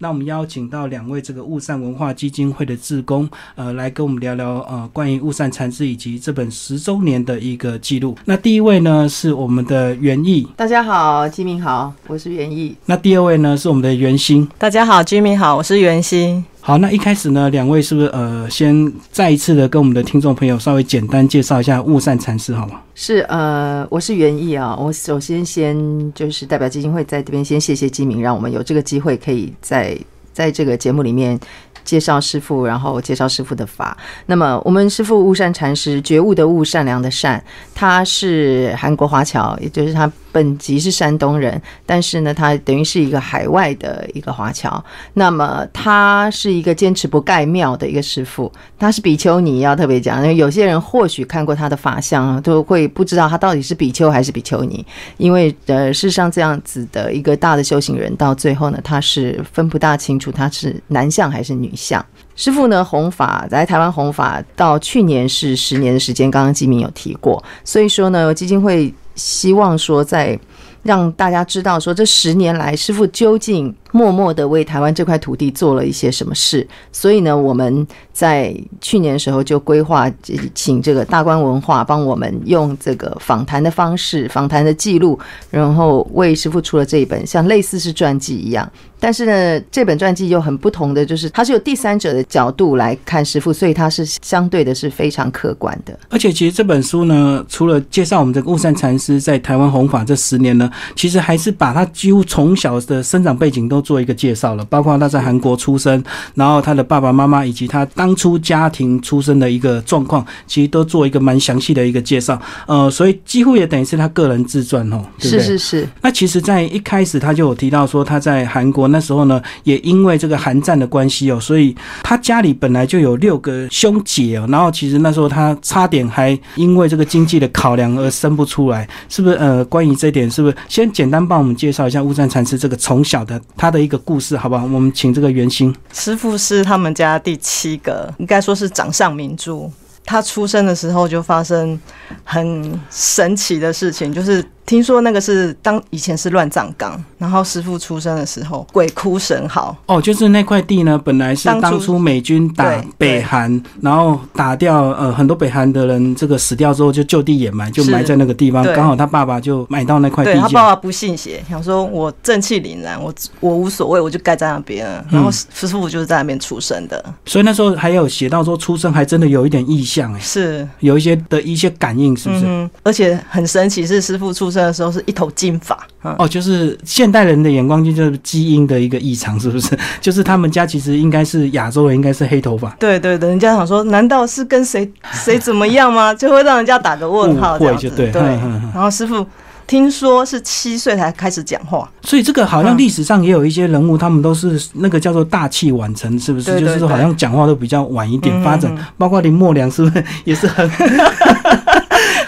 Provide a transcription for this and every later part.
那我们邀请到两位这个雾散文化基金会的志工，呃，来跟我们聊聊呃关于雾散禅师以及这本十周年的一个记录。那第一位呢是我们的袁毅，大家好，居民好，我是袁毅。那第二位呢是我们的袁心，大家好，Jimmy 好，我是袁心。好，那一开始呢，两位是不是呃，先再一次的跟我们的听众朋友稍微简单介绍一下雾善禅师，好吗？是呃，我是袁艺啊。我首先先就是代表基金会在这边先谢谢基民，让我们有这个机会可以在在这个节目里面介绍师傅，然后介绍师傅的法。那么我们师傅悟善禅师，觉悟的悟，善良的善，他是韩国华侨，也就是他。本籍是山东人，但是呢，他等于是一个海外的一个华侨。那么他是一个坚持不盖庙的一个师傅，他是比丘尼，要特别讲，因为有些人或许看过他的法相，都会不知道他到底是比丘还是比丘尼。因为呃，事实上这样子的一个大的修行人，到最后呢，他是分不大清楚他是男相还是女像。师傅呢，弘法在台湾弘法到去年是十年的时间，刚刚基明有提过，所以说呢，基金会。希望说，在让大家知道说，这十年来师傅究竟默默的为台湾这块土地做了一些什么事。所以呢，我们在去年的时候就规划请这个大观文化帮我们用这个访谈的方式、访谈的记录，然后为师傅出了这一本像类似是传记一样。但是呢，这本传记又很不同的，就是它是有第三者的角度来看师傅，所以它是相对的是非常客观的。而且，其实这本书呢，除了介绍我们这个雾山禅师在台湾弘法这十年呢，其实还是把他几乎从小的生长背景都做一个介绍了，包括他在韩国出生，然后他的爸爸妈妈以及他当初家庭出生的一个状况，其实都做一个蛮详细的一个介绍。呃，所以几乎也等于是他个人自传哦，是是是。那其实，在一开始他就有提到说他在韩国。那时候呢，也因为这个韩战的关系哦，所以他家里本来就有六个兄姐哦，然后其实那时候他差点还因为这个经济的考量而生不出来，是不是？呃，关于这点，是不是先简单帮我们介绍一下乌山禅师这个从小的他的一个故事，好不好？我们请这个袁心师傅是他们家第七个，应该说是掌上明珠。他出生的时候就发生很神奇的事情，就是。听说那个是当以前是乱葬岗，然后师傅出生的时候鬼哭神嚎。哦，就是那块地呢，本来是当初美军打北韩，然后打掉呃很多北韩的人，这个死掉之后就就地掩埋，就埋在那个地方。刚好他爸爸就买到那块地。他爸爸不信邪，想说我正气凛然，我我无所谓，我就盖在那边。然后师傅就是在那边出生的。所以那时候还有写到说出生还真的有一点意象哎，是有一些的一些感应，是不是？嗯，而且很神奇，是师傅出生。的时候是一头金发哦，就是现代人的眼光就是基因的一个异常，是不是？就是他们家其实应该是亚洲人，应该是黑头发。对对对，人家想说，难道是跟谁谁怎么样吗？就会让人家打个问号，这样子。对，然后师傅听说是七岁才开始讲话，所以这个好像历史上也有一些人物，他们都是那个叫做大器晚成，是不是？就是说好像讲话都比较晚一点发展，包括林默良是不是也是很？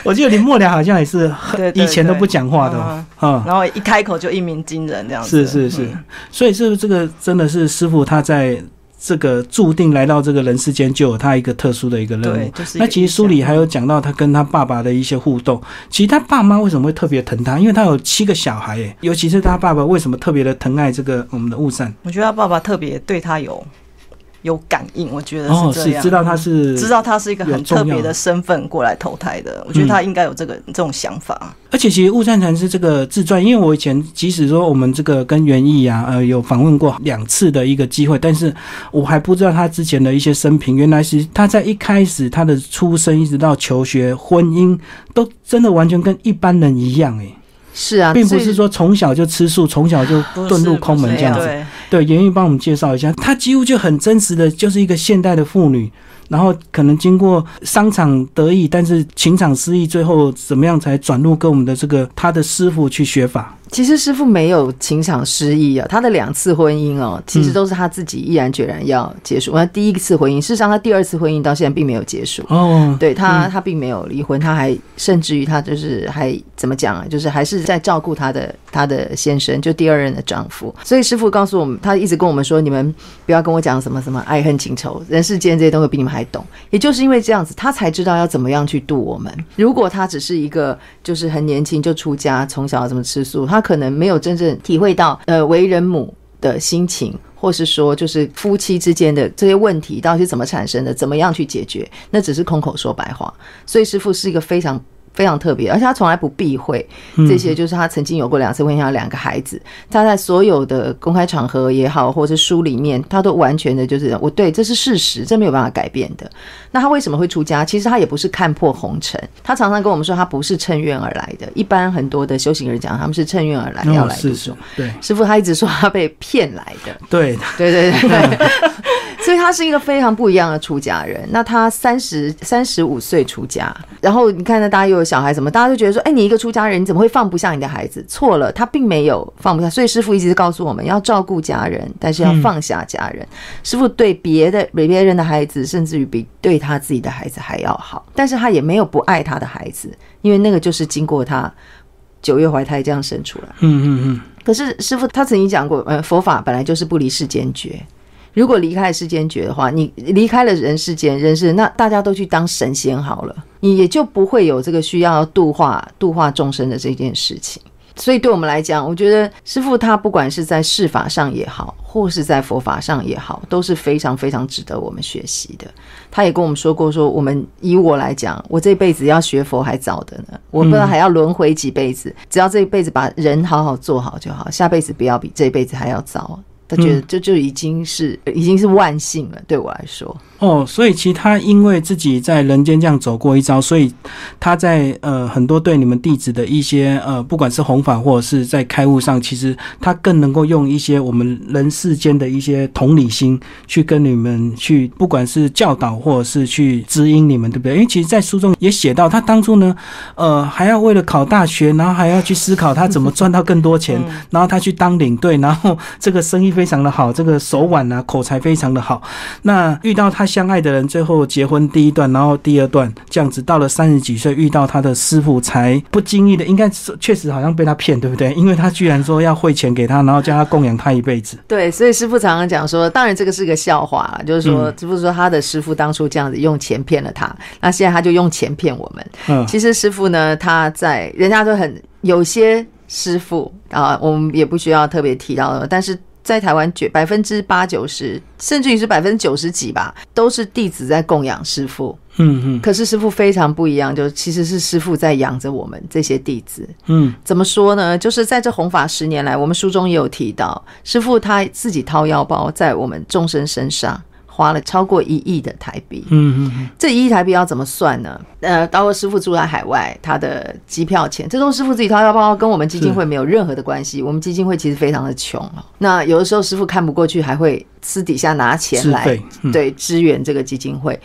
我记得林默良好像也是以前都不讲话的，嗯，然后一开口就一鸣惊人这样子。是是是，所以是这个真的是师傅他在这个注定来到这个人世间就有他一个特殊的一个任务。那其实书里还有讲到他跟他爸爸的一些互动。其实他爸妈为什么会特别疼他？因为他有七个小孩，哎，尤其是他爸爸为什么特别的疼爱这个我们的雾善？我觉得他爸爸特别对他有。有感应，我觉得是这样。知道他是知道他是一个很特别的身份过来投胎的，我觉得他应该有这个这种想法。而且其实雾善禅师这个自传，因为我以前即使说我们这个跟袁毅啊，呃，有访问过两次的一个机会，但是我还不知道他之前的一些生平。原来是他在一开始他的出生，一直到求学、婚姻，都真的完全跟一般人一样，哎。是啊，并不是说从小就吃素，从小就遁入空门这样子。对，严玉帮我们介绍一下，她几乎就很真实的就是一个现代的妇女。然后可能经过商场得意，但是情场失意，最后怎么样才转入跟我们的这个他的师傅去学法？其实师傅没有情场失意啊，他的两次婚姻哦，其实都是他自己毅然决然要结束。那第一次婚姻，事实上他第二次婚姻到现在并没有结束哦，对他他并没有离婚，他还甚至于他就是还怎么讲啊，就是还是在照顾他的他的先生，就第二任的丈夫。所以师傅告诉我们，他一直跟我们说，你们不要跟我讲什么什么爱恨情仇，人世间这些东西比你们还懂。也就是因为这样子，他才知道要怎么样去度我们。如果他只是一个就是很年轻就出家，从小怎么吃素，他可能没有真正体会到呃为人母的心情。或是说就是夫妻之间的这些问题到底是怎么产生的，怎么样去解决，那只是空口说白话。所以师傅是一个非常。非常特别，而且他从来不避讳这些，就是他曾经有过两次婚姻，有两个孩子，他在所有的公开场合也好，或者书里面，他都完全的就是我对，这是事实，这没有办法改变的。那他为什么会出家？其实他也不是看破红尘，他常常跟我们说，他不是趁愿而来的。一般很多的修行人讲，他们是趁愿而来，要来是是，对，师傅他一直说他被骗来的，对对对对。所以他是一个非常不一样的出家人。那他三十三十五岁出家，然后你看，呢大家又有小孩怎么，大家都觉得说，哎，你一个出家人，你怎么会放不下你的孩子？错了，他并没有放不下。所以师傅一直告诉我们要照顾家人，但是要放下家人。师傅对别的比别人的孩子，甚至于比对他自己的孩子还要好，但是他也没有不爱他的孩子，因为那个就是经过他九月怀胎这样生出来。嗯嗯嗯。可是师傅他曾经讲过，呃，佛法本来就是不离世间觉。如果离开了世间觉的话，你离开了人世间人世，那大家都去当神仙好了，你也就不会有这个需要度化度化众生的这件事情。所以对我们来讲，我觉得师傅他不管是在世法上也好，或是在佛法上也好，都是非常非常值得我们学习的。他也跟我们说过，说我们以我来讲，我这辈子要学佛还早的呢，我不知道还要轮回几辈子，只要这一辈子把人好好做好就好，下辈子不要比这辈子还要糟。他觉得这就已经是已经是万幸了，对我来说。哦，所以其实他因为自己在人间这样走过一遭，所以他在呃很多对你们弟子的一些呃，不管是弘法或者是在开悟上，其实他更能够用一些我们人世间的一些同理心去跟你们去，不管是教导或者是去指引你们，对不对？因为其实，在书中也写到，他当初呢，呃，还要为了考大学，然后还要去思考他怎么赚到更多钱，然后他去当领队，然后这个生意非常的好，这个手腕啊口才非常的好，那遇到他。相爱的人最后结婚第一段，然后第二段这样子，到了三十几岁遇到他的师傅，才不经意的，应该是确实好像被他骗，对不对？因为他居然说要汇钱给他，然后叫他供养他一辈子。对，所以师傅常常讲说，当然这个是个笑话，就是说师傅说他的师傅当初这样子用钱骗了他，那现在他就用钱骗我们。嗯，其实师傅呢，他在人家都很有些师傅啊，我们也不需要特别提到的，但是。在台湾，绝百分之八九十，甚至于是百分之九十几吧，都是弟子在供养师傅。嗯嗯。可是师傅非常不一样，就是其实是师傅在养着我们这些弟子。嗯。怎么说呢？就是在这弘法十年来，我们书中也有提到，师傅他自己掏腰包在我们众生身上。花了超过一亿的台币，嗯嗯，这一亿台币要怎么算呢？呃，包括师傅住在海外，他的机票钱，这都师傅自己掏腰包，跟我们基金会没有任何的关系。我们基金会其实非常的穷那有的时候师傅看不过去，还会私底下拿钱来对支援这个基金会。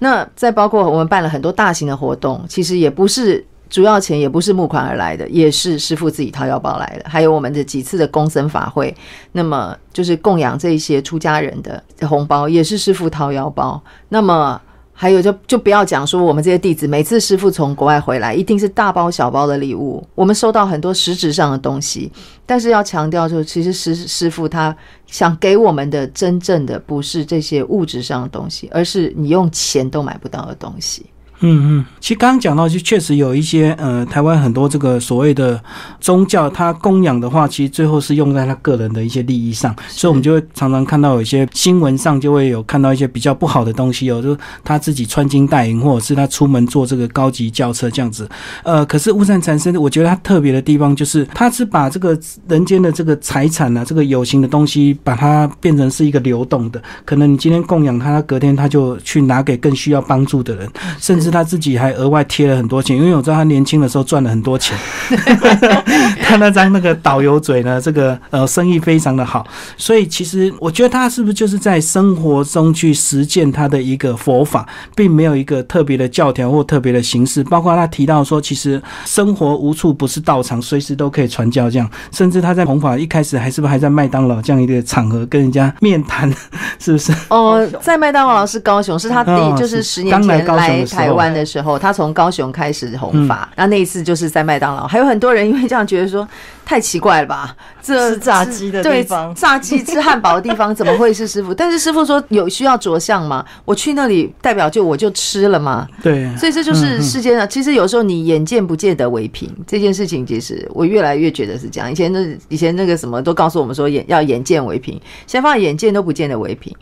那再包括我们办了很多大型的活动，其实也不是。主要钱也不是募款而来的，也是师傅自己掏腰包来的。还有我们的几次的公僧法会，那么就是供养这些出家人的红包，也是师傅掏腰包。那么还有就就不要讲说我们这些弟子，每次师傅从国外回来，一定是大包小包的礼物。我们收到很多实质上的东西，但是要强调，就其实师师傅他想给我们的真正的不是这些物质上的东西，而是你用钱都买不到的东西。嗯嗯，其实刚刚讲到，就确实有一些呃，台湾很多这个所谓的宗教，他供养的话，其实最后是用在他个人的一些利益上，所以我们就会常常看到有一些新闻上就会有看到一些比较不好的东西，哦就他自己穿金戴银，或者是他出门坐这个高级轿车这样子。呃，可是乌善禅师，我觉得他特别的地方就是，他是把这个人间的这个财产啊，这个有形的东西，把它变成是一个流动的，可能你今天供养他，隔天他就去拿给更需要帮助的人，甚至。他自己还额外贴了很多钱，因为我知道他年轻的时候赚了很多钱。他那张那个导游嘴呢，这个呃生意非常的好，所以其实我觉得他是不是就是在生活中去实践他的一个佛法，并没有一个特别的教条或特别的形式。包括他提到说，其实生活无处不是道场，随时都可以传教这样。甚至他在弘法一开始还是不是还在麦当劳这样一个场合跟人家面谈，是不是？哦，在麦当劳是高雄，是他第就是十年前来台湾。湾的时候，他从高雄开始红发，那那一次就是在麦当劳，还有很多人因为这样觉得说太奇怪了吧，这吃炸鸡的地方炸鸡吃汉堡的地方怎么会是师傅？但是师傅说有需要着相吗？我去那里代表就我就吃了吗？对，所以这就是世界上，其实有时候你眼见不见得为凭这件事情，其实我越来越觉得是这样。以前那以前那个什么都告诉我们说眼要眼见为凭，现在发现眼见都不见得为凭。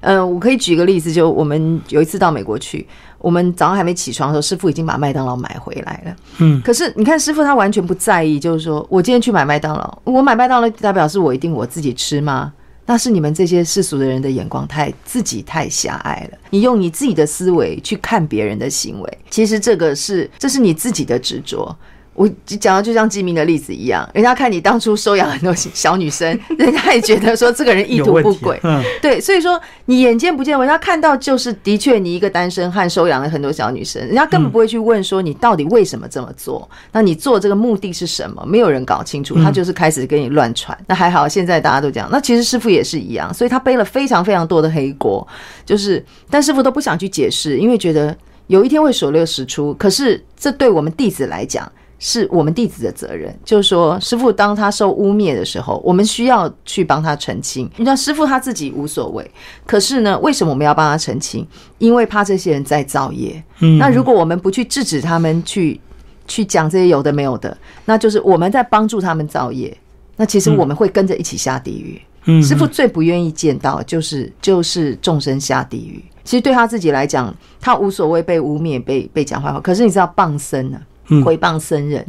呃，我可以举个例子，就我们有一次到美国去，我们早上还没起床的时候，师傅已经把麦当劳买回来了。嗯，可是你看师傅他完全不在意，就是说我今天去买麦当劳，我买麦当劳代表是我一定我自己吃吗？那是你们这些世俗的人的眼光太自己太狭隘了。你用你自己的思维去看别人的行为，其实这个是这是你自己的执着。我讲的就像基民的例子一样，人家看你当初收养很多小女生，人家也觉得说这个人意图不轨。嗯，对，所以说你眼见不见为，人家看到就是的确你一个单身汉收养了很多小女生，人家根本不会去问说你到底为什么这么做，那你做这个目的是什么？没有人搞清楚，他就是开始跟你乱传。那还好，现在大家都讲，那其实师傅也是一样，所以他背了非常非常多的黑锅，就是但师傅都不想去解释，因为觉得有一天会水落石出。可是这对我们弟子来讲。是我们弟子的责任，就是说，师傅当他受污蔑的时候，我们需要去帮他澄清。你知道，师傅他自己无所谓，可是呢，为什么我们要帮他澄清？因为怕这些人在造业。嗯那如果我们不去制止他们去去讲这些有的没有的，那就是我们在帮助他们造业。那其实我们会跟着一起下地狱。嗯师傅最不愿意见到就是就是众生下地狱。其实对他自己来讲，他无所谓被污蔑、被被讲坏话。可是你知道谤僧呢、嗯回谤僧人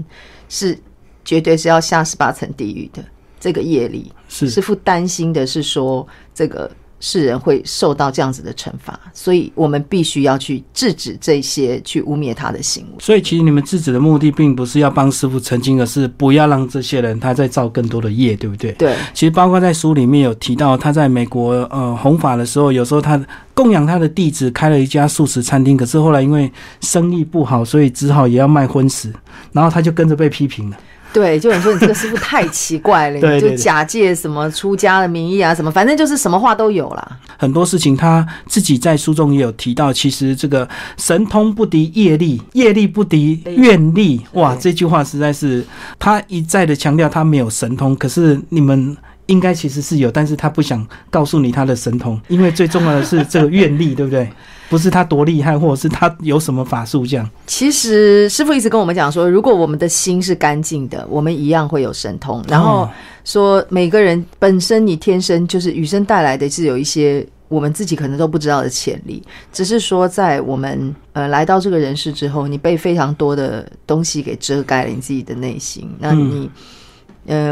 是绝对是要下十八层地狱的这个业力。是师傅担心的是说这个世人会受到这样子的惩罚，所以我们必须要去制止这些去污蔑他的行为。所以其实你们制止的目的并不是要帮师傅澄清，而是不要让这些人他再造更多的业，对不对？对，其实包括在书里面有提到，他在美国呃弘法的时候，有时候他供养他的弟子开了一家素食餐厅，可是后来因为生意不好，所以只好也要卖荤食，然后他就跟着被批评了。对，就有人说你这个师傅太奇怪了，你就假借什么出家的名义啊，什么，反正就是什么话都有啦。很多事情他自己在书中也有提到，其实这个神通不敌业力，业力不敌愿力。哇，这句话实在是他一再的强调他没有神通，可是你们。应该其实是有，但是他不想告诉你他的神通，因为最重要的是这个愿力，对不对？不是他多厉害，或者是他有什么法术这样。其实师傅一直跟我们讲说，如果我们的心是干净的，我们一样会有神通。然后哦说每个人本身你天生就是与生带来的是有一些我们自己可能都不知道的潜力，只是说在我们呃来到这个人世之后，你被非常多的东西给遮盖了你自己的内心，那你。嗯、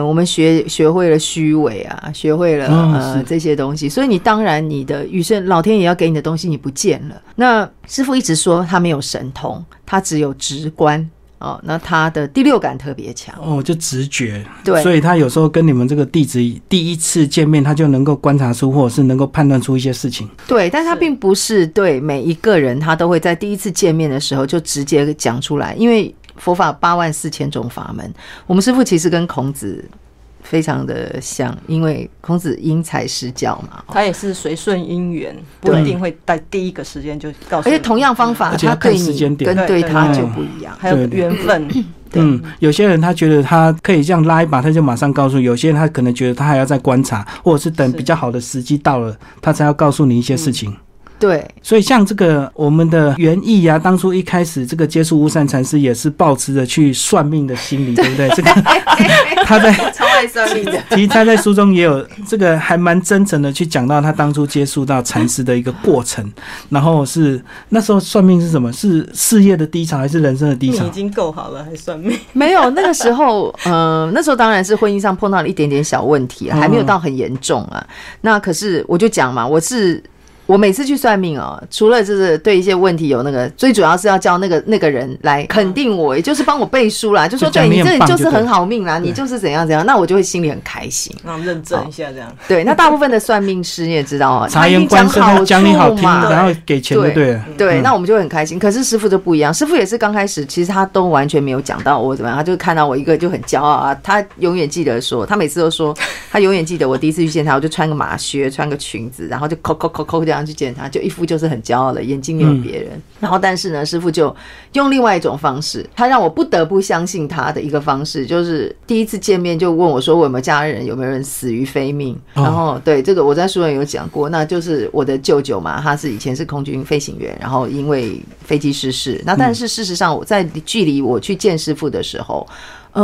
我们学学会了虚伪啊，学会了、哦呃这些东西，所以你当然你的与生老天爷要给你的东西你不见了。那师傅一直说他没有神通，他只有直观哦，那他的第六感特别强。哦，就直觉，对所以他有时候跟你们这个弟子第一次见面，他就能够观察出，或者是能够判断出一些事情。对，但是他并不是对每一个人，他都会在第一次见面的时候就直接讲出来，因为佛法八万四千种法门，我们师傅其实跟孔子非常的像，因为孔子因材施教嘛，哦他也是随顺因缘，不一定会在第一个时间就告诉。而且同样方法，他对看时间你点。跟对他就不一样。还有缘分，对。嗯，有些人他觉得他可以这样拉一把，他就马上告诉；有些人他可能觉得他还要再观察，或者是等比较好的时机到了，他才要告诉你一些事情。对，所以像这个我们的原意啊，当初一开始这个接触乌山禅师也是抱持着去算命的心理，对不对？这个 他在超爱算命的。其实他在书中也有这个还蛮真诚的去讲到他当初接触到禅师的一个过程，然后是那时候算命是什么？是事业的低潮还是人生的低潮你已？经够好了，还算命？没有，那个时候，呃，那时候当然是婚姻上碰到了一点点小问题啊，还没有到很严重啊。那可是我就讲嘛，我是。我每次去算命哦，除了就是对一些问题有那个，最主要是要叫那个那个人来肯定我，也就是帮我背书啦，就说对你你很棒就对这就是很好命啦，你就是怎样怎样，那我就会心里很开心。让认证一下这样。对，那大部分的算命师你也知道啊，察他一定言观色，讲好讲你好听，处嘛，然后给钱就对了。对，嗯那我们就会很开心。可是师傅就不一样，师傅也是刚开始，其实他都完全没有讲到我怎么样，他就看到我一个就很骄傲啊。他永远记得说，他每次都说，他永远记得我第一次去见他，我就穿个马靴，穿个裙子，然后就扣扣扣扣这样。样去见他，就一副就是很骄傲的眼睛没有别人。然后但是呢，师傅就用另外一种方式，他让我不得不相信他的一个方式，就是第一次见面就问我说我有没有家人，有没有人死于非命。哦然后对这个我在书里有讲过，那就是我的舅舅嘛，他是以前是空军飞行员，然后因为飞机失事，那但是事实上我在距离我去见师傅的时候。嗯，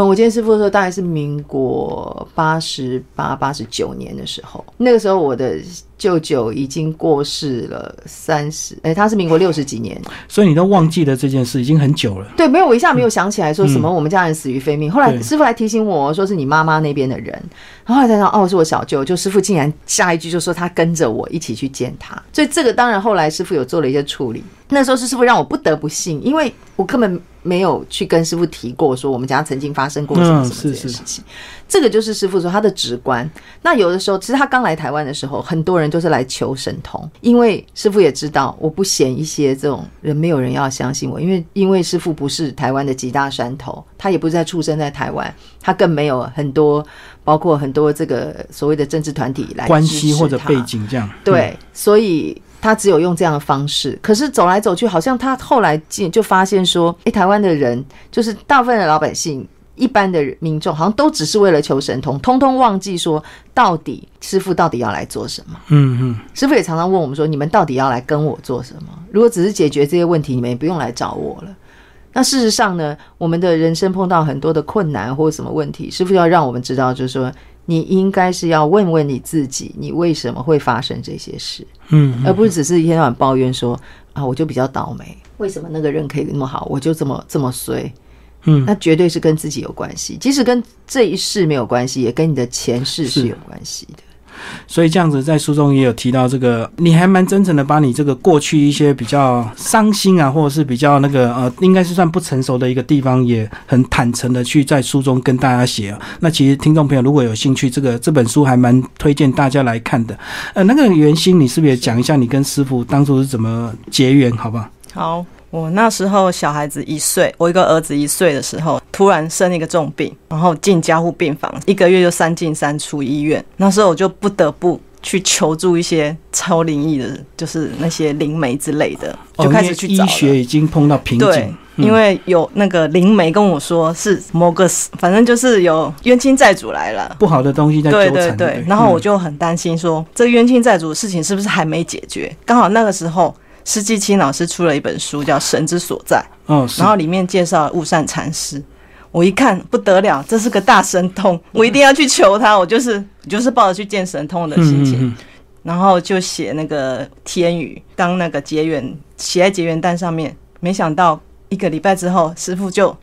我见师傅的时候大概是民国八十八、八十九年的时候，那个时候我的舅舅已经过世了三十，哎，他是民国六十几年，所以你都忘记了这件事，已经很久了。对，没有，我一下没有想起来说什么我们家人死于非命。后来师傅还提醒我说是你妈妈那边的人，然后后来才想哦是我小舅，就师傅竟然下一句就说他跟着我一起去见他，所以这个当然后来师傅有做了一些处理。那时候是师傅让我不得不信，因为我根本没有去跟师傅提过说我们家曾经发生过什么嗯什么这件事情。这个就是师傅说他的直观。那有的时候，其实他刚来台湾的时候，很多人都是来求神通，因为师傅也知道我不嫌一些这种人，没有人要相信我，因为因为师傅不是台湾的几大山头，他也不是在出生在台湾，他更没有很多包括很多这个所谓的政治团体来关支持他系或者背景这样。对，所以他只有用这样的方式。可是走来走去，好像他后来进就发现说，诶，台湾的人就是大部分的老百姓。一般的民众好像都只是为了求神通，通通忘记说到底师傅到底要来做什么。嗯嗯，师傅也常常问我们说：“你们到底要来跟我做什么？如果只是解决这些问题，你们也不用来找我了。”那事实上呢，我们的人生碰到很多的困难或者什么问题，师傅要让我们知道，就是说，你应该是要问问你自己，你为什么会发生这些事，嗯嗯而不是只是一天到晚抱怨说啊，我就比较倒霉，为什么那个人可以那么好，我就这么这么衰？嗯，那绝对是跟自己有关系，即使跟这一世没有关系，也跟你的前世是是有关系的。所以这样子在书中也有提到这个，你还蛮真诚的把你这个过去一些比较伤心啊，或者是比较那个呃，应该是算不成熟的一个地方，也很坦诚的去在书中跟大家写。那其实听众朋友如果有兴趣，这个这本书还蛮推荐大家来看的。呃，那个袁心，你是不是也讲一下你跟师傅当初是怎么结缘，好不好？好，我那时候小孩子一岁，我一个儿子一岁的时候，突然生了一个重病，然后进加护病房，一个月就三进三出医院。那时候我就不得不去求助一些超灵异的，就是那些灵媒之类的，就开始去找。哦医学已经碰到瓶对颈，，嗯因为有那个灵媒跟我说是某个，反正就是有冤亲债主来了。不好的东西在纠对缠，对对对，然后我嗯就很担心说，这个冤亲债主的事情是不是还没解决？刚好那个时候，施季清老师出了一本书叫《神之所在》，哦，然后里面介绍雾善禅师。我一看不得了，这是个大神通，我一定要去求他。我就是就是抱着去见神通的心情，嗯嗯然后就写那个天语，当那个结缘写在结缘单上面。没想到一个礼拜之后，师傅就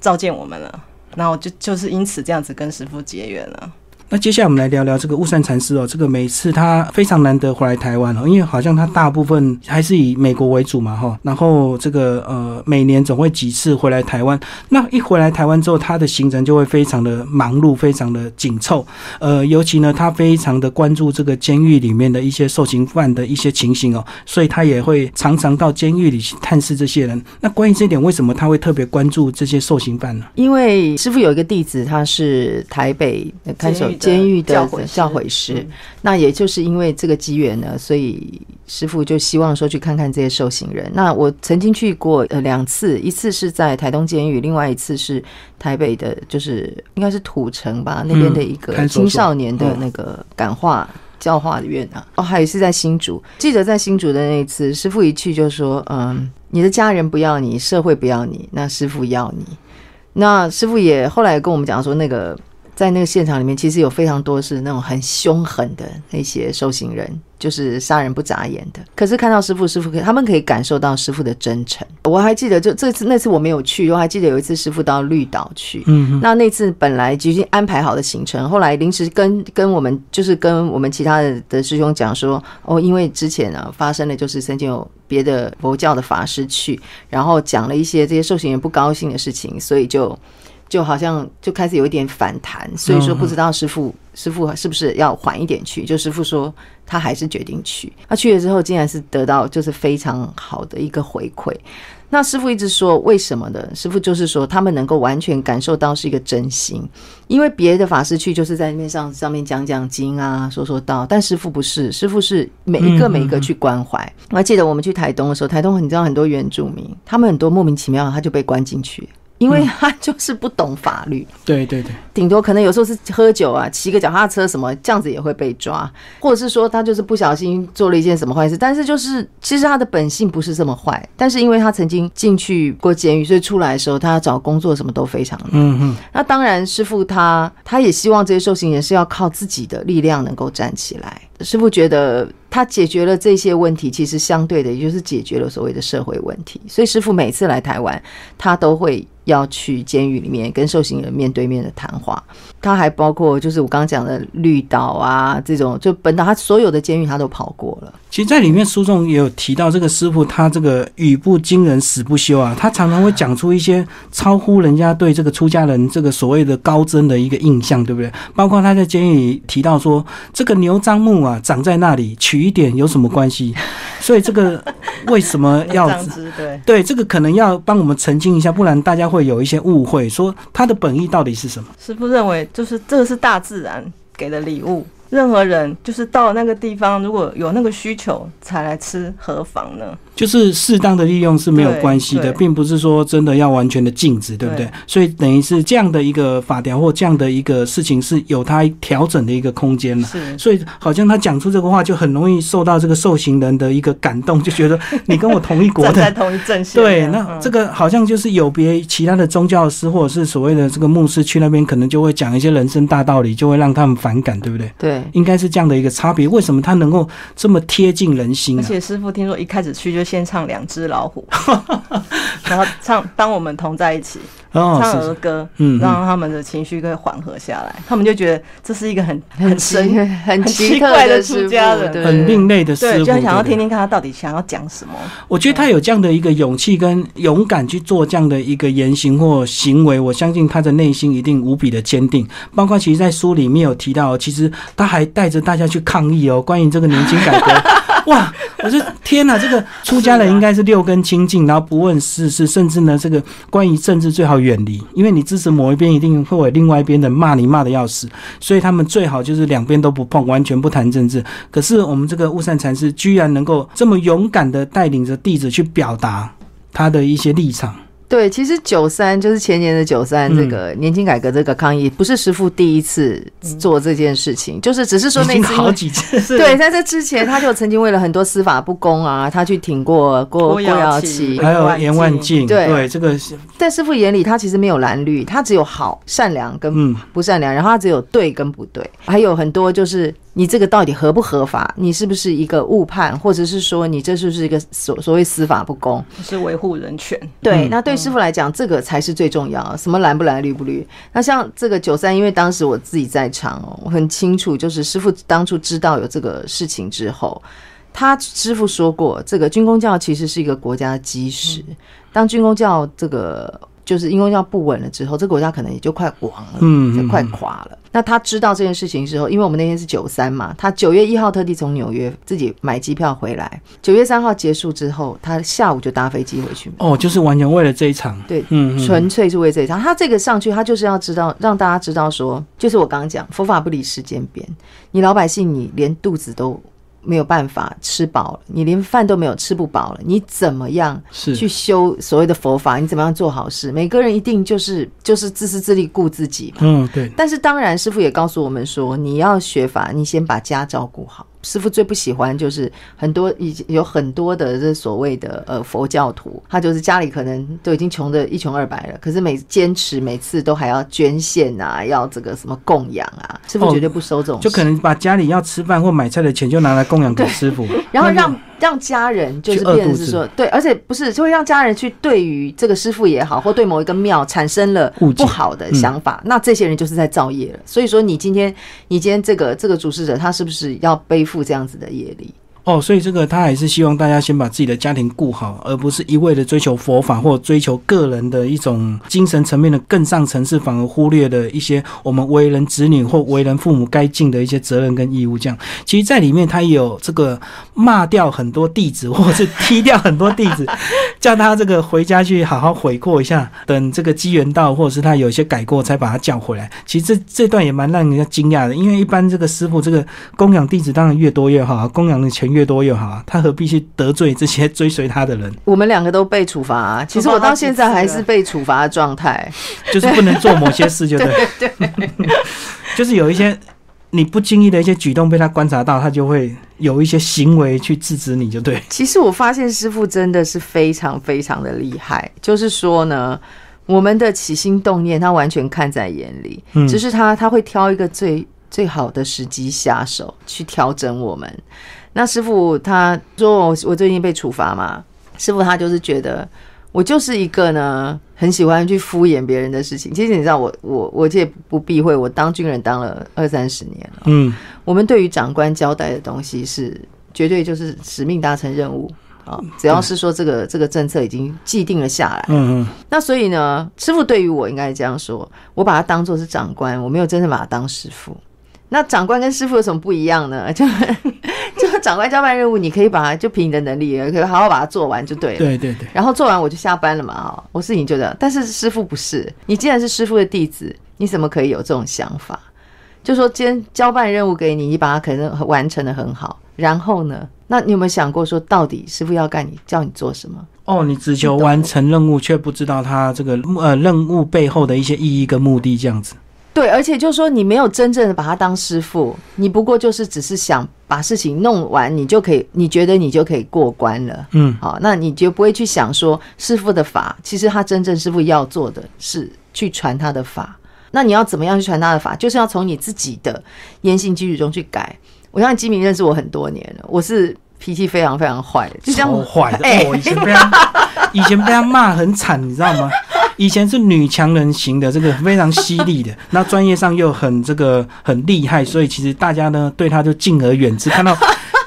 召见我们了，然后就就是因此这样子跟师傅结缘了。那接下来我们来聊聊这个雾山禅师哦，这个每次他非常难得回来台湾哦，因为好像他大部分还是以美国为主嘛哈，然后这个呃每年总会几次回来台湾，那一回来台湾之后，他的行程就会非常的忙碌，非常的紧凑，呃，尤其呢他非常的关注这个监狱里面的一些受刑犯的一些情形哦，所以他也会常常到监狱里去探视这些人。那关于这一点，为什么他会特别关注这些受刑犯呢？因为师傅有一个弟子，他是台北看守监狱的教诲师那也就是因为这个机缘呢，所以师傅就希望说去看看这些受刑人。那我曾经去过呃两次，一次是在台东监狱，另外一次是台北的，就是应该是土城吧那边的一个青少年的那个感化。教化院啊，哦，还有是在新竹。记得在新竹的那一次，师傅一去就说：“嗯，你的家人不要你，社会不要你，那师傅要你。”那师傅也后来跟我们讲说，那个在那个现场里面，其实有非常多是那种很凶狠的那些受刑人，就是杀人不眨眼的。可是看到师傅，师傅可以他们可以感受到师傅的真诚。我还记得，就这次那次我没有去，我还记得有一次师傅到绿岛去，嗯那那次本来已经安排好的行程，后来临时跟跟我们就是跟我们其他的的师兄讲说，哦，因为之前呢发生了，就是曾经有别的佛教的法师去，然后讲了一些这些受刑人不高兴的事情，所以就就好像就开始有一点反弹，所以说不知道师傅师傅是不是要缓一点去，就师傅说他还是决定去，他去了之后竟然是得到就是非常好的一个回馈。那师傅一直说为什么呢？师傅就是说他们能够完全感受到是一个真心，因为别的法师去就是在面上上面讲讲经啊，说说道，但师傅不是，师傅是每一个嗯每一个去关怀。我还记得我们去台东的时候，台东你知道很多原住民，他们很多莫名其妙他就被关进去，因为他 就是不懂法律。对对对，顶多可能有时候是喝酒啊，骑个脚踏车什么，这样子也会被抓，或者是说他就是不小心做了一件什么坏事，但是就是其实他的本性不是这么坏，但是因为他曾经进去过监狱，所以出来的时候他要找工作什么都非常难。嗯嗯，那当然，师傅他他也希望这些受刑人是要靠自己的力量能够站起来。师傅觉得他解决了这些问题，其实相对的也就是解决了所谓的社会问题。所以师傅每次来台湾，他都会要去监狱里面跟受刑人面对面的谈话。他还包括就是我刚刚讲的绿岛啊这种，就本岛他所有的监狱他都跑过了。其实，在里面书中也有提到，这个师傅他这个语不惊人死不休啊，他常常会讲出一些超乎人家对这个出家人这个所谓的高僧的一个印象，对不对？包括他在监狱里提到说，这个牛樟木啊长在那里，取一点有什么关系？所以这个为什么要 对。对这个可能要帮我们澄清一下，不然大家会有一些误会，说它的本意到底是什么？师傅认为，就是这个是大自然给的礼物，任何人就是到那个地方，如果有那个需求才来吃，何妨呢？就是适当的利用是没有关系的，并不是说真的要完全的禁止，对不对？对所以等于是这样的一个法条或这样的一个事情是有它调整的一个空间了。是所以好像他讲出这个话，就很容易受到这个受刑人的一个感动，就觉得 你跟我同一国 站在的。同一阵线。对，那这个好像就是有别其他的宗教师或者是所谓的这个牧师去那边，可能就会讲一些人生大道理，就会让他们反感，对不对？对，应该是这样的一个差别。为什么他能够这么贴近人心啊？而且师傅听说一开始去就先唱两只老虎，然后唱当我们同在一起，哦，唱儿歌，嗯嗯让他们的情绪可以缓和下来。他们就觉得这是一个很很神，很很奇怪的出家人对很另类的师傅，对，就很想要听听看他到底想要讲什么。我觉得他有这样的一个勇气跟勇敢去做这样的一个言行或行为，我相信他的内心一定无比的坚定。包括其实，在书里面有提到，其实他还带着大家去抗议哦，关于这个年金改革。哇！我说天哪，这个出家人应该是六根清净，然后不问世事，甚至呢，这个关于政治最好远离，因为你支持某一边，一定会有另外一边的骂你骂的要死，所以他们最好就是两边都不碰，完全不谈政治。可是我们这个雾善禅师居然能够这么勇敢的带领着弟子去表达他的一些立场，对，其实九三就是前年的九三，嗯这个年金改革这个抗议，不是师傅第一次做这件事情，就是只是说那次。好几次。对，在这之前，他就曾经为了很多司法不公啊，他去挺过过郭郭耀耀启启。还有严万进，对对这个是在师傅眼里，他其实没有蓝绿，他只有好、善良跟嗯不善良，然后他只有对跟不对，还有很多就是你这个到底合不合法，你是不是一个误判，或者是说你这是不是一个所所谓司法不公？是维护人权，对，嗯那对师傅来讲，这个才是最重要。什么蓝不蓝、绿不绿？那像这个九三，因为当时我自己在场哦，我很清楚，就是师傅当初知道有这个事情之后，他师傅说过，这个军工教其实是一个国家的基石。当军工教这个就是因为要不稳了之后，这个国家可能也就快亡了。嗯就快垮了。那他知道这件事情之后，因为我们那天是九三嘛，他九月一号特地从纽约自己买机票回来，九月三号结束之后，他下午就搭飞机回去。哦，就是完全为了这一场，对，嗯，嗯纯粹是为这一场。他这个上去，他就是要知道，让大家知道说，就是我刚刚讲，佛法不离世间边。你老百姓，你连肚子都没有办法吃饱了，你连饭都没有吃不饱了，你怎么样去修所谓的佛法？你怎么样做好事？每个人一定就是就是自私自利顾自己嘛。嗯对，但是当然，师傅也告诉我们说，你要学法，你先把家照顾好。师傅最不喜欢就是很多已经有很多的这所谓的呃佛教徒，他就是家里可能都已经穷的一穷二白了，可是每坚持每次都还要捐献啊，要这个什么供养啊，师傅哦绝对不收这种事，就可能把家里要吃饭或买菜的钱就拿来供养给师傅，然后让让家人就是变成是说，对，而且不是就会让家人去对于这个师傅也好，或对某一个庙产生了不好的想法，那这些人就是在造业了。所以说，你今天你今天这个这个主事者，他是不是要背负这样子的业力？哦，所以这个他还是希望大家先把自己的家庭顾好，而不是一味的追求佛法或追求个人的一种精神层面的更上层次，反而忽略了一些我们为人子女或为人父母该尽的一些责任跟义务。这样，其实，在里面他也有这个骂掉很多弟子，或者是踢掉很多弟子，叫他这个回家去好好悔过一下，等这个机缘到，或者是他有一些改过，才把他叫回来。其实这这段也蛮让人家惊讶的，因为一般这个师傅这个供养弟子当然越多越好，供养的钱。越多越好啊！他何必去得罪这些追随他的人？我们两个都被处罚，其实我到现在还是被处罚的状态，就是不能做某些事，就 对，对，就是有一些你不经意的一些举动被他观察到，他就会有一些行为去制止你，就对。其实我发现师傅真的是非常非常的厉害，就是说呢，我们的起心动念他完全看在眼里，只是他他会挑一个最最好的时机下手去调整我们。那师傅他说我我最近被处罚嘛，师傅他就是觉得我就是一个呢很喜欢去敷衍别人的事情。其实你知道我我我这也不避讳，我当军人当了二三十年了。嗯，我们对于长官交代的东西是绝对就是使命达成任务啊，只要是说这个这个政策已经既定了下来。嗯嗯。那所以呢，师傅对于我应该这样说，我把他当做是长官，我没有真正把他当师傅。那长官跟师傅有什么不一样呢？就就长官交办任务，你可以把它就凭你的能力，可以好好把它做完就对了。对对对。然后做完我就下班了嘛，哈，我事情就这样。但是师傅不是，你既然是师傅的弟子，你怎么可以有这种想法？就说今天交办任务给你，你把它可能完成的很好，然后呢？那你有没有想过说，到底师傅要干你叫你做什么？哦，你只求完成任务，却不知道他这个呃任务背后的一些意义跟目的，这样子。对，而且就是说，你没有真正的把他当师傅，你不过就是只是想把事情弄完，你就可以，你觉得你就可以过关了。嗯，好，那你就不会去想说师傅的法，其实他真正师傅要做的是去传他的法。那你要怎么样去传他的法？就是要从你自己的言行举止中去改。我相信基明认识我很多年了，我是脾气非常非常坏，就超坏的。我以前被他以前被他骂很惨，你知道吗？以前是女强人型的，这个非常犀利的，那专业上又很这个很厉害，所以其实大家呢对他就敬而远之。看到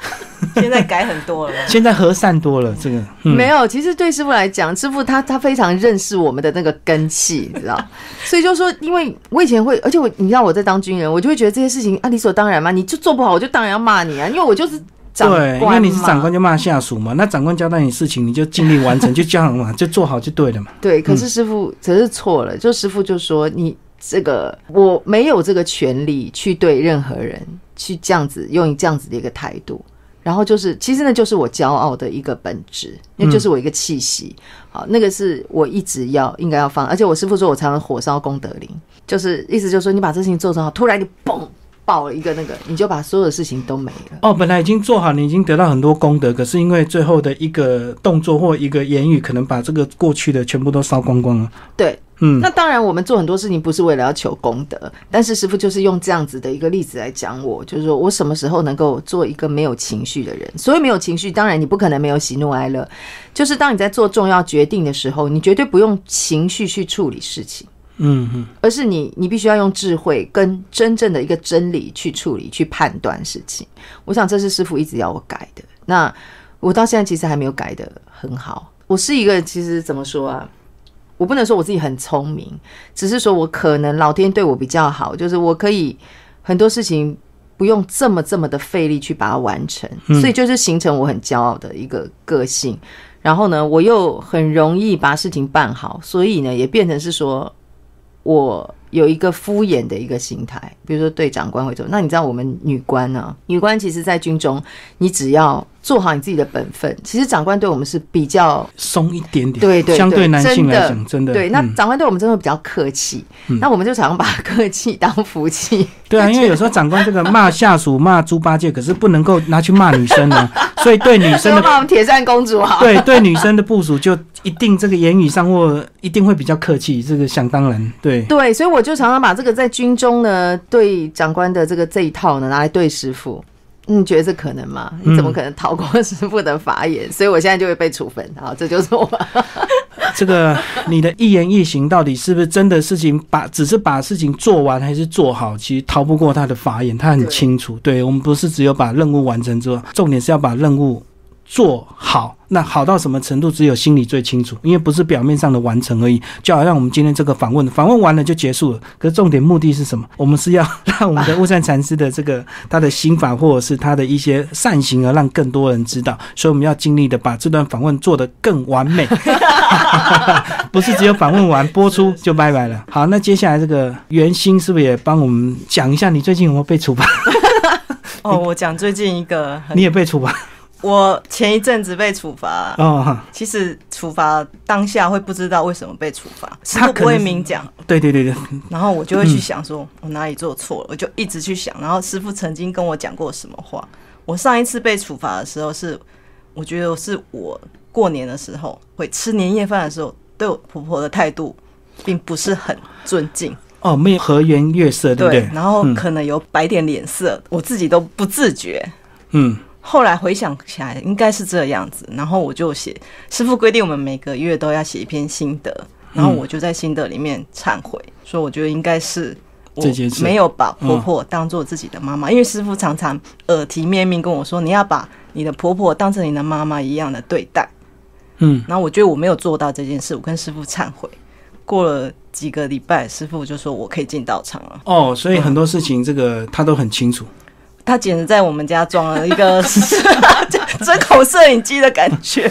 现在改很多了，现在和善多了。这个没有，其实对师傅来讲，师傅他他非常认识我们的那个根气，你知道？所以就说，因为我以前会，而且我你知道我在当军人，我就会觉得这些事情啊理所当然嘛，你就做不好，我就当然要骂你啊，因为我就是。对，因为你是长官就骂下属嘛，那长官交代你事情，你就尽力完成，就这样嘛，就做好就对了嘛。对，可是师傅则是错了，就师傅就说你这个我没有这个权利去对任何人去这样子用这样子的一个态度，然后就是其实那就是我骄傲的一个本质，那就是我一个气息。好，那个是我一直要应该要放，而且我师傅说我常常火烧功德林，就是意思就是说你把这事情做成好，突然你嘣。爆了一个那个，你就把所有的事情都没了。哦，本来已经做好，你已经得到很多功德，可是因为最后的一个动作或一个言语，可能把这个过去的全部都烧光光了。对，嗯，那当然，我们做很多事情不是为了要求功德，但是师傅就是用这样子的一个例子来讲，我就是说我什么时候能够做一个没有情绪的人？所以没有情绪，当然你不可能没有喜怒哀乐，就是当你在做重要决定的时候，你绝对不用情绪去处理事情。嗯哼，而是你，你必须要用智慧跟真正的一个真理去处理、去判断事情。我想这是师傅一直要我改的。那我到现在其实还没有改的很好。我是一个，其实怎么说啊？我不能说我自己很聪明，只是说我可能老天对我比较好，就是我可以很多事情不用这么这么的费力去把它完成，所以就是形成我很骄傲的一个个性。然后呢，我又很容易把事情办好，所以呢，也变成是说。我有一个敷衍的一个心态，比如说对长官会做。那你知道我们女官呢？女官其实，在军中，你只要。做好你自己的本分，其实长官对我们是比较松一点点，对对，相对男性来讲，真的对。那长官对我们真的比较客气，那我们就常常把客气当福气。对啊，因为有时候长官这个骂下属骂猪八戒，可是不能够拿去骂女生呢，所以对女生的骂我们铁扇公主 好。对对，女生的部署就一定这个言语上或一定会比较客气，这个想当然。对对，所以我就常常把这个在军中呢对长官的这个这一套呢拿来对师傅。你觉得这可能吗？你怎么可能逃过师傅的法眼？所以我现在就会被处分。好，这就是我。这个你的一言一行到底是不是真的事情把只是把事情做完还是做好，其实逃不过他的法眼，他很清楚。对我们不是只有把任务完成之后，重点是要把任务。做好，那好到什么程度，只有心里最清楚。因为不是表面上的完成而已，就好像我们今天这个访问，访问完了就结束了。可是重点目的是什么？我们是要让我们的雾山禅师的这个他的心法，或者是他的一些善行，而让更多人知道。所以我们要尽力的把这段访问做得更完美，不是只有访问完播出就拜拜了。好，那接下来这个袁心是不是也帮我们讲一下，你最近有没有被处罚？哦，我讲最近一个，你也被处罚。我前一阵子被处罚哦，其实处罚当下会不知道为什么被处罚，他不会明讲。对对对对，然后我就会去想，说我哪里做错了，我就一直去想。然后师傅曾经跟我讲过什么话？我上一次被处罚的时候是，我觉得是我过年的时候会吃年夜饭的时候，对我婆婆的态度并不是很尊敬。哦，没有和颜悦色，对不对？然后可能有摆点脸色，我自己都不自觉。嗯。后来回想起来，应该是这样子。然后我就写，师傅规定我们每个月都要写一篇心得，然后我就在心得里面忏悔，说我觉得应该是我没有把婆婆当做自己的妈妈，因为师傅常常耳提面命跟我说，你要把你的婆婆当成你的妈妈一样的对待。嗯，然后我觉得我没有做到这件事，我跟师傅忏悔。过了几个礼拜，师傅就说我可以进道场了。哦，所以很多事情这个他都很清楚。他简直在我们家装了一个 针孔摄影机的感觉。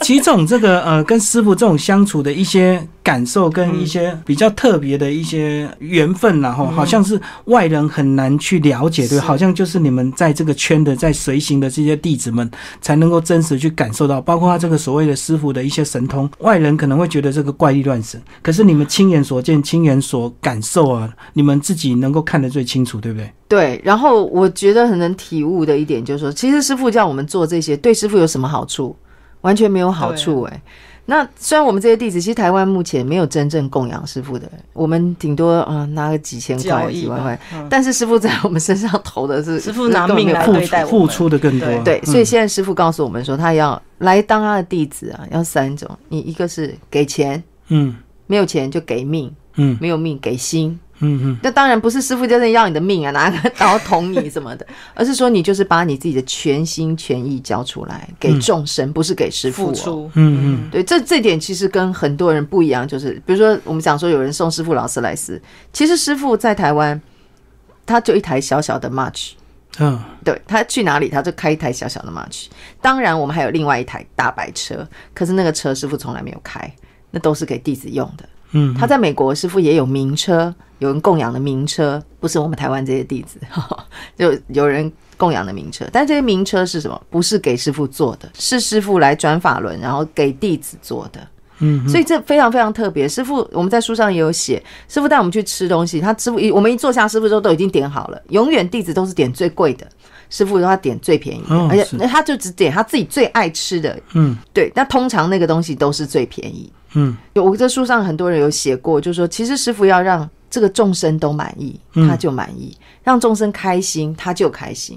其实这种这个呃，跟师傅这种相处的一些。感受跟一些比较特别的一些缘分，然后好像是外人很难去了解，对，好像就是你们在这个圈的在随行的这些弟子们才能够真实去感受到，包括他这个所谓的师傅的一些神通，外人可能会觉得这个怪力乱神，可是你们亲眼所见、亲眼所感受啊，你们自己能够看得最清楚，对不对？对。然后我觉得很能体悟的一点就是说，其实师傅叫我们做这些，对师傅有什么好处？完全没有好处，哎。那虽然我们这些弟子，其实台湾目前没有真正供养师傅的，我们顶多啊拿个几千块、几万块，但是师傅在我们身上投的是 师傅拿命来对待付出的更多。对，所以现在师傅告诉我们说，他要来当他的弟子啊，要三种，你一个是给钱，嗯，没有钱就给命，嗯，没有命给心。嗯嗯，那当然不是师傅真的要你的命啊，拿个刀捅你什么的，而是说你就是把你自己的全心全意交出来给众生，不是给师傅。付出，嗯嗯，对，这这点其实跟很多人不一样，就是比如说我们讲说有人送师傅劳斯莱斯，其实师傅在台湾他就一台小小的 March，嗯，对他去哪里他就开一台小小的 March，当然我们还有另外一台大白车，可是那个车师傅从来没有开，那都是给弟子用的。嗯，他在美国师傅也有名车。有人供养的名车，不是我们台湾这些弟子，就有人供养的名车。但这些名车是什么？不是给师傅坐的，是师傅来转法轮，然后给弟子坐的。嗯，所以这非常非常特别。师傅，我们在书上也有写，师傅带我们去吃东西，他师傅一我们一坐下，师傅说都已经点好了。永远弟子都是点最贵的，师傅他点最便宜的，而且那他就只点他自己最爱吃的。嗯，对。那通常那个东西都是最便宜。嗯，我这书上很多人有写过，就是说其实师傅要让。这个众生都满意，他就满意；让众生开心，他就开心。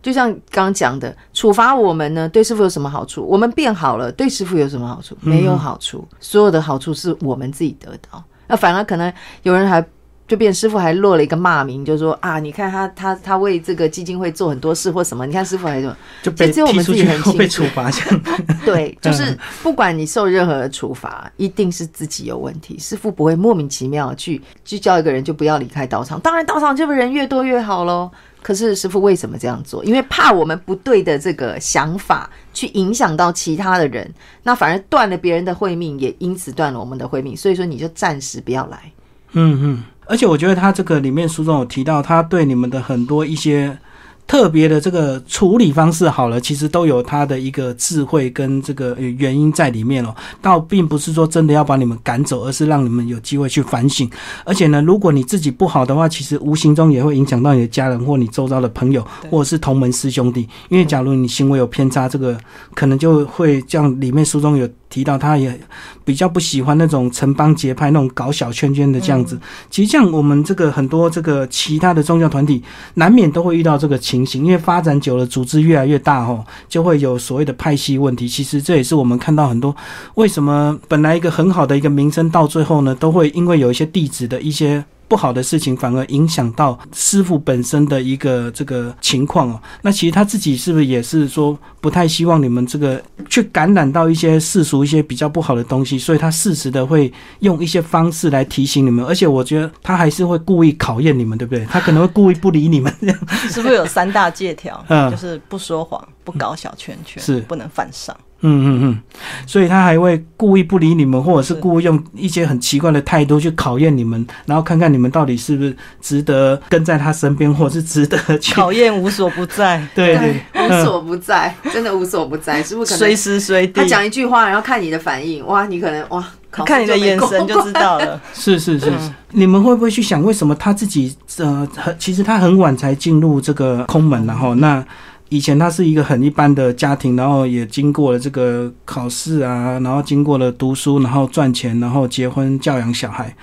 就像刚刚讲的，处罚我们呢，对师傅有什么好处？我们变好了，对师傅有什么好处？没有好处。所有的好处是我们自己得到，那反而可能有人还。就变师傅还落了一个骂名，就说啊，你看他他他为这个基金会做很多事或什么，你看师傅还说，就只有我们自己很清楚。被处罚这样。对，就是不管你受任何的处罚，一定是自己有问题。师傅不会莫名其妙去去叫一个人就不要离开道场。当然道场这个人越多越好喽。可是师傅为什么这样做？因为怕我们不对的这个想法去影响到其他的人，那反而断了别人的慧命，也因此断了我们的慧命。所以说你就暂时不要来。嗯嗯。而且我觉得他这个里面书中有提到，他对你们的很多一些特别的这个处理方式，好了，其实都有他的一个智慧跟这个原因在里面哦。倒并不是说真的要把你们赶走，而是让你们有机会去反省。而且呢，如果你自己不好的话，其实无形中也会影响到你的家人或你周遭的朋友，或者是同门师兄弟。因为假如你行为有偏差，这个可能就会像里面书中有。提到，他也比较不喜欢那种城邦结派、那种搞小圈圈的这样子。其实，像我们这个很多这个其他的宗教团体，难免都会遇到这个情形，因为发展久了，组织越来越大，吼，就会有所谓的派系问题。其实这也是我们看到很多为什么本来一个很好的一个名声，到最后呢，都会因为有一些弟子的一些。不好的事情反而影响到师傅本身的一个这个情况哦。那其实他自己是不是也是说不太希望你们这个去感染到一些世俗一些比较不好的东西，所以他适时的会用一些方式来提醒你们。而且我觉得他还是会故意考验你们，对不对？他可能会故意不理你们这样。是不是有三大戒条，嗯，就是不说谎、不搞小圈圈，是不能犯上。嗯嗯嗯，所以他还会故意不理你们，或者是故意用一些很奇怪的态度去考验你们，然后看看你们到底是不是值得跟在他身边，或是值得考验无所不在。对对，无所不在，真的无所不在，是不是？随时随地，他讲一句话，然后看你的反应，哇，你可能哇，看你的眼神就知道了。是是是，你们会不会去想，为什么他自己呃，很其实他很晚才进入这个空门，然后那？以前他是一个很一般的家庭，然后也经过了这个考试啊，然后经过了读书，然后赚钱，然后结婚教养小孩。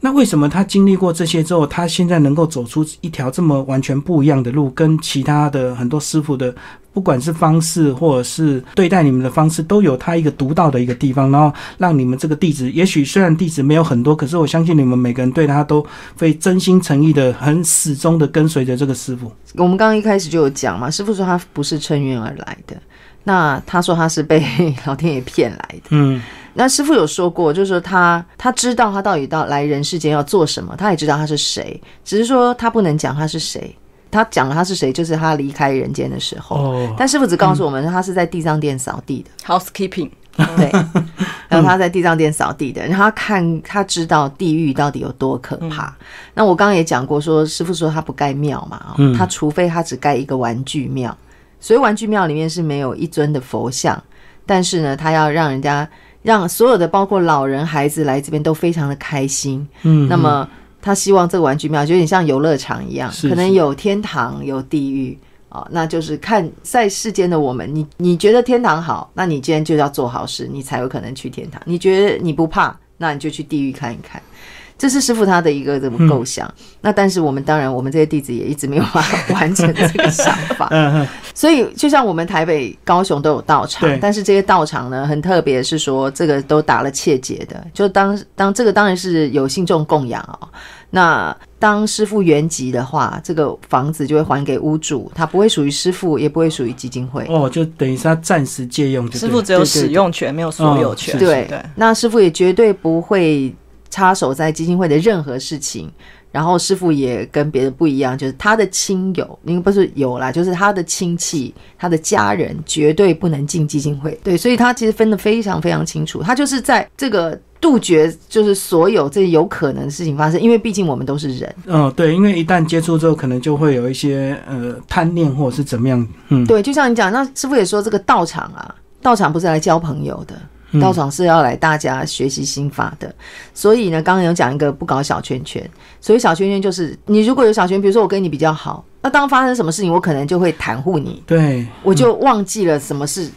那为什么他经历过这些之后，他现在能够走出一条这么完全不一样的路，跟其他的很多师傅的？不管是方式或者是对待你们的方式，都有他一个独到的一个地方，然后让你们这个弟子，也许虽然弟子没有很多，可是我相信你们每个人对他都会真心诚意的、很始终的跟随着这个师傅。我们刚刚一开始就有讲嘛，师傅说他不是趁愿而来的，那他说他是被 老天爷骗来的。嗯，那师傅有说过，就是说他他知道他到底到来人世间要做什么，他也知道他是谁，只是说他不能讲他是谁。他讲了他是谁，就是他离开人间的时候。但师傅只告诉我们，他是在地藏殿扫地的，housekeeping。对，然后他在地藏殿扫地的，然后他看他知道地狱到底有多可怕。那我刚刚也讲过，说师傅说他不盖庙嘛，他除非他只盖一个玩具庙，所以玩具庙里面是没有一尊的佛像，但是呢，他要让人家让所有的包括老人孩子来这边都非常的开心。嗯，那么。他希望这个玩具庙就有点像游乐场一样，可能有天堂有地狱啊，那就是看在世间的我们，你你觉得天堂好，那你今天就要做好事，你才有可能去天堂。你觉得你不怕，那你就去地狱看一看。这是师傅他的一个这么构想，那但是我们当然，我们这些弟子也一直没有办法完成这个想法。嗯所以就像我们台北、高雄都有道场，但是这些道场呢，很特别，是说这个都打了切结的。就当当这个当然是有信众供养哦。那当师傅原籍的话，这个房子就会还给屋主，它不会属于师傅，也不会属于基金会。哦，就等于是他暂时借用，师傅只有使用权，没有所有权。对对，那师傅也绝对不会。插手在基金会的任何事情，然后师傅也跟别人不一样，就是他的亲友，因为不是有啦，就是他的亲戚、他的家人绝对不能进基金会。对，所以他其实分得非常非常清楚，他就是在这个杜绝，就是所有这有可能的事情发生，因为毕竟我们都是人。嗯，对，因为一旦接触之后，可能就会有一些呃贪念或者是怎么样。嗯，对，就像你讲，那师傅也说，这个道场啊，道场不是来交朋友的。道场是要来大家学习心法的，所以呢，刚刚有讲一个不搞小圈圈，所以小圈圈就是你如果有小圈，比如说我跟你比较好，那当发生什么事情，我可能就会袒护你，对，我就忘记了什么是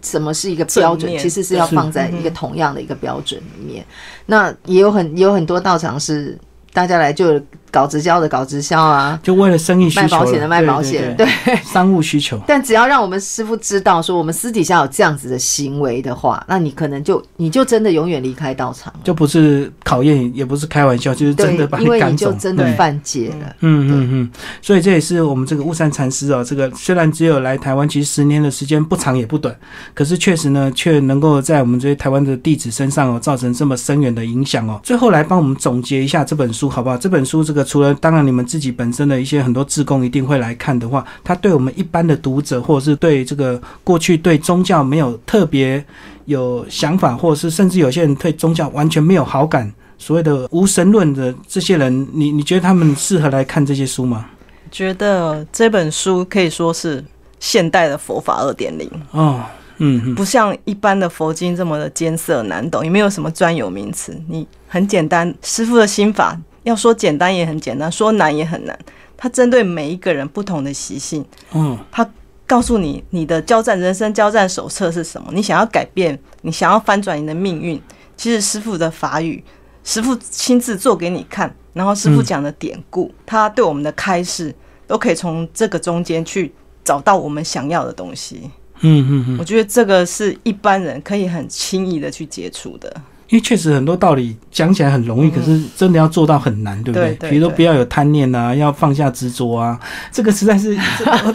什么是一个标准，其实是要放在一个同样的一个标准里面。那也有很也有很多道场是大家来就。搞直销的搞直销啊，就为了生意需求；卖保险的卖保险，对商务需求。但只要让我们师傅知道说我们私底下有这样子的行为的话，那你可能就你就真的永远离开道场，就不是考验，也不是开玩笑，就是真的把你赶走，真的犯戒了。嗯嗯嗯，所以这也是我们这个雾山禅师哦，这个虽然只有来台湾，其实十年的时间不长也不短，可是确实呢，却能够在我们这些台湾的弟子身上哦，造成这么深远的影响哦。最后来帮我们总结一下这本书好不好？这本书这个。除了当然，你们自己本身的一些很多志工一定会来看的话，他对我们一般的读者，或者是对这个过去对宗教没有特别有想法，或者是甚至有些人对宗教完全没有好感，所谓的无神论的这些人，你你觉得他们适合来看这些书吗？觉得这本书可以说是现代的佛法二点零哦。嗯，不像一般的佛经这么的艰涩难懂，也没有什么专有名词，你很简单，师傅的心法。要说简单也很简单，说难也很难。它针对每一个人不同的习性，嗯，它告诉你你的交战人生交战手册是什么，你想要改变，你想要翻转你的命运，其实师傅的法语，师傅亲自做给你看，然后师傅讲的典故，他对我们的开示，都可以从这个中间去找到我们想要的东西。嗯嗯嗯，我觉得这个是一般人可以很轻易的去接触的。因为确实很多道理讲起来很容易，可是真的要做到很难，对不对？比如说不要有贪念啊，要放下执着啊，这个实在是，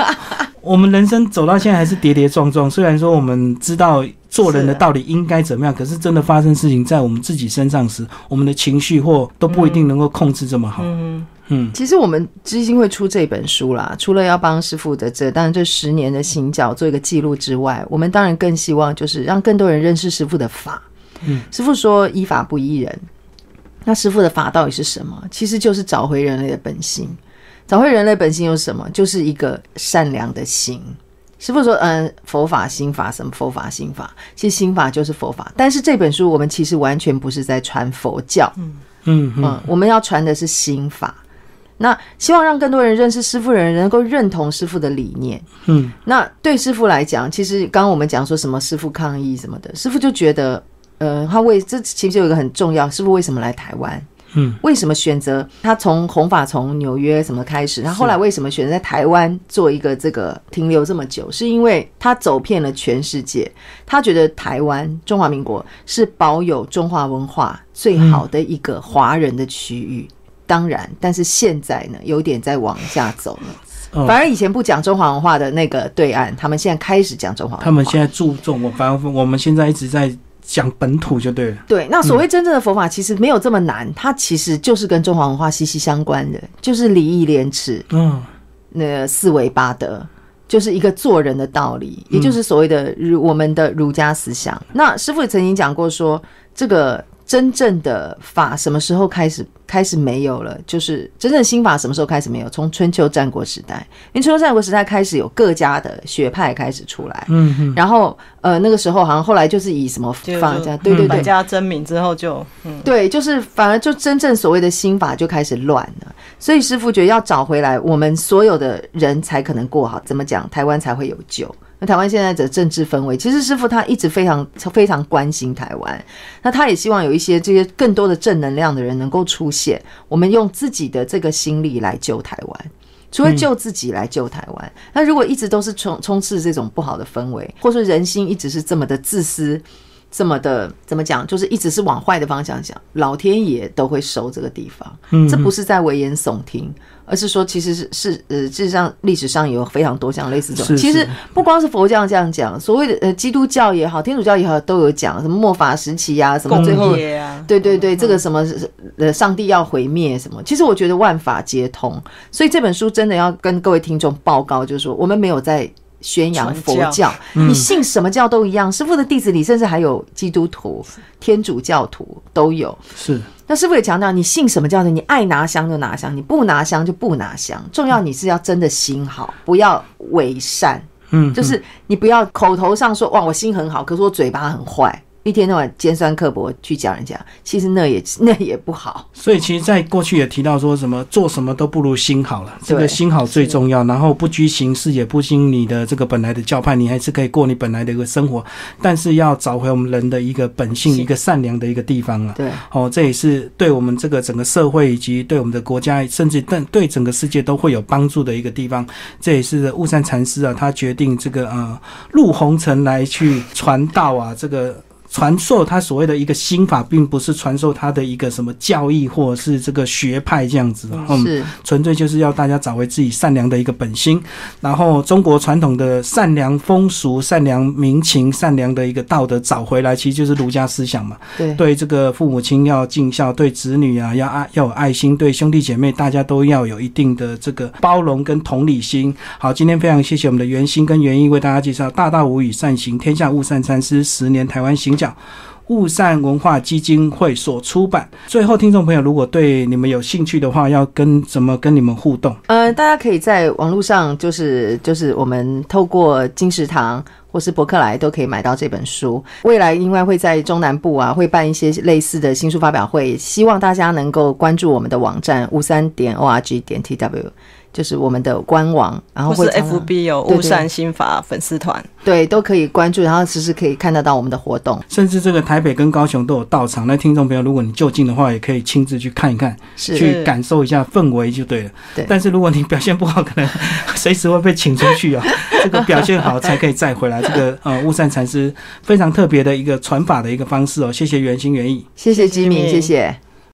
我们人生走到现在还是跌跌撞撞。虽然说我们知道做人的道理应该怎么样，可是真的发生事情在我们自己身上时，我们的情绪或都不一定能够控制这么好。嗯，嗯其实我们基金会出这本书啦，除了要帮师傅的这当然这十年的行脚做一个记录之外，我们当然更希望就是让更多人认识师傅的法。嗯，师傅说依法不依人，那师傅的法到底是什么？其实就是找回人类的本性。找回人类本性有什么？就是一个善良的心。师傅说，嗯，佛法、心法，什么佛法、心法？其实心法就是佛法，但是这本书我们其实完全不是在传佛教，嗯嗯嗯，我们要传的是心法。那希望让更多人认识师傅的人能够认同师傅的理念。嗯那对师傅来讲，其实刚刚我们讲说什么师傅抗议什么的，师傅就觉得，呃，他为这其实有一个很重要，是不是为什么来台湾？嗯，为什么选择他从弘法从纽约什么开始，他后来为什么选择在台湾做一个这个停留这么久？是因为他走遍了全世界，他觉得台湾中华民国是保有中华文化最好的一个华人的区域。当然，但是现在呢，有点在往下走了。哦反而以前不讲中华文化的那个对岸，他们现在开始讲中华文化。他们现在注重我，反而我们现在一直在讲本土就对了。对，那所谓真正的佛法其实没有这么难，它其实就是跟中华文化息息相关的，就是礼义廉耻，嗯那个四维八德，就是一个做人的道理，嗯也就是所谓的儒我们的儒家思想。那师傅也曾经讲过说，这个真正的法什么时候开始开始没有了？就是真正的心法什么时候开始没有？从春秋战国时代，因为春秋战国时代开始有各家的学派开始出来。嗯嗯，然后，呃，那个时候好像后来就是以什么就法家，对对对，百家争鸣之后就嗯，对，就是反而就真正所谓的新法就开始乱了，所以师傅觉得要找回来，我们所有的人才可能过好。怎么讲？台湾才会有救。那台湾现在的政治氛围，其实师傅他一直非常非常关心台湾，那他也希望有一些这些更多的正能量的人能够出现，我们用自己的这个心力来救台湾。除了救自己来救台湾，那如果一直都是充充斥这种不好的氛围，或是人心一直是这么的自私，这么的怎么讲，就是一直是往坏的方向想，老天爷都会收这个地方。嗯这不是在危言耸听，而是说其实是是呃，事实上历史上有非常多像类似这种。其实不光是佛教这样讲，所谓的呃基督教也好，天主教也好，都有讲什么末法时期啊，什么最后对对对，这个什么呃，上帝要毁灭什么？其实我觉得万法皆通，所以这本书真的要跟各位听众报告，就是说我们没有在宣扬佛传教，你信什么教都一样。师傅的弟子里，甚至还有基督徒、天主教徒都有。是那师傅也强调，你信什么教的，你爱拿香就拿香，你不拿香就不拿香。重要你是要真的心好，不要伪善。嗯，就是你不要口头上说哇我心很好，可是我嘴巴很坏，一天到晚尖酸刻薄去讲人家，其实那也 那也不好。所以其实，在过去也提到说什么做什么都不如心好了，这个心好最重要。然后不拘形式，也不经你的这个本来的教派，你还是可以过你本来的一个生活。但是要找回我们人的一个本性，一个善良的一个地方啊。对，哦，这也是对我们这个整个社会以及对我们的国家，甚至对对整个世界都会有帮助的一个地方。这也是雾山禅师啊，他决定这个呃入红尘来去传道啊，这个。传授他所谓的一个心法，并不是传授他的一个什么教义或者是这个学派这样子，嗯，是纯粹就是要大家找回自己善良的一个本心，然后中国传统的善良风俗、善良民情、善良的一个道德找回来，其实就是儒家思想嘛。对对这个父母亲要尽孝，对子女啊要爱要有爱心，对兄弟姐妹大家都要有一定的这个包容跟同理心。好，今天非常谢谢我们的袁心跟袁毅为大家介绍《大道无语善行天下物善三思十年台湾行脚》。悟善文化基金会所出版。最后，听众朋友，如果对你们有兴趣的话，要跟怎么跟你们互动？呃，大家可以在网络上，就是就是我们透过金石堂或是博客来都可以买到这本书。未来应该会在中南部啊，会办一些类似的新书发表会，希望大家能够关注我们的网站五三点 org 点 tw。就是我们的官网，然后或是会常常 FB 有雾善心法粉丝团，对都可以关注，然后时时可以看得到我们的活动。甚至这个台北跟高雄都有到场。那听众朋友，如果你就近的话，也可以亲自去看一看，是去感受一下氛围就对了。对但是如果你表现不好，可能 随时会被请出去啊。这个表现好才可以再回来。这个呃，雾善禅师非常特别的一个传法的一个方式哦。谢谢圆心原意。谢谢吉敏，吉敏谢谢。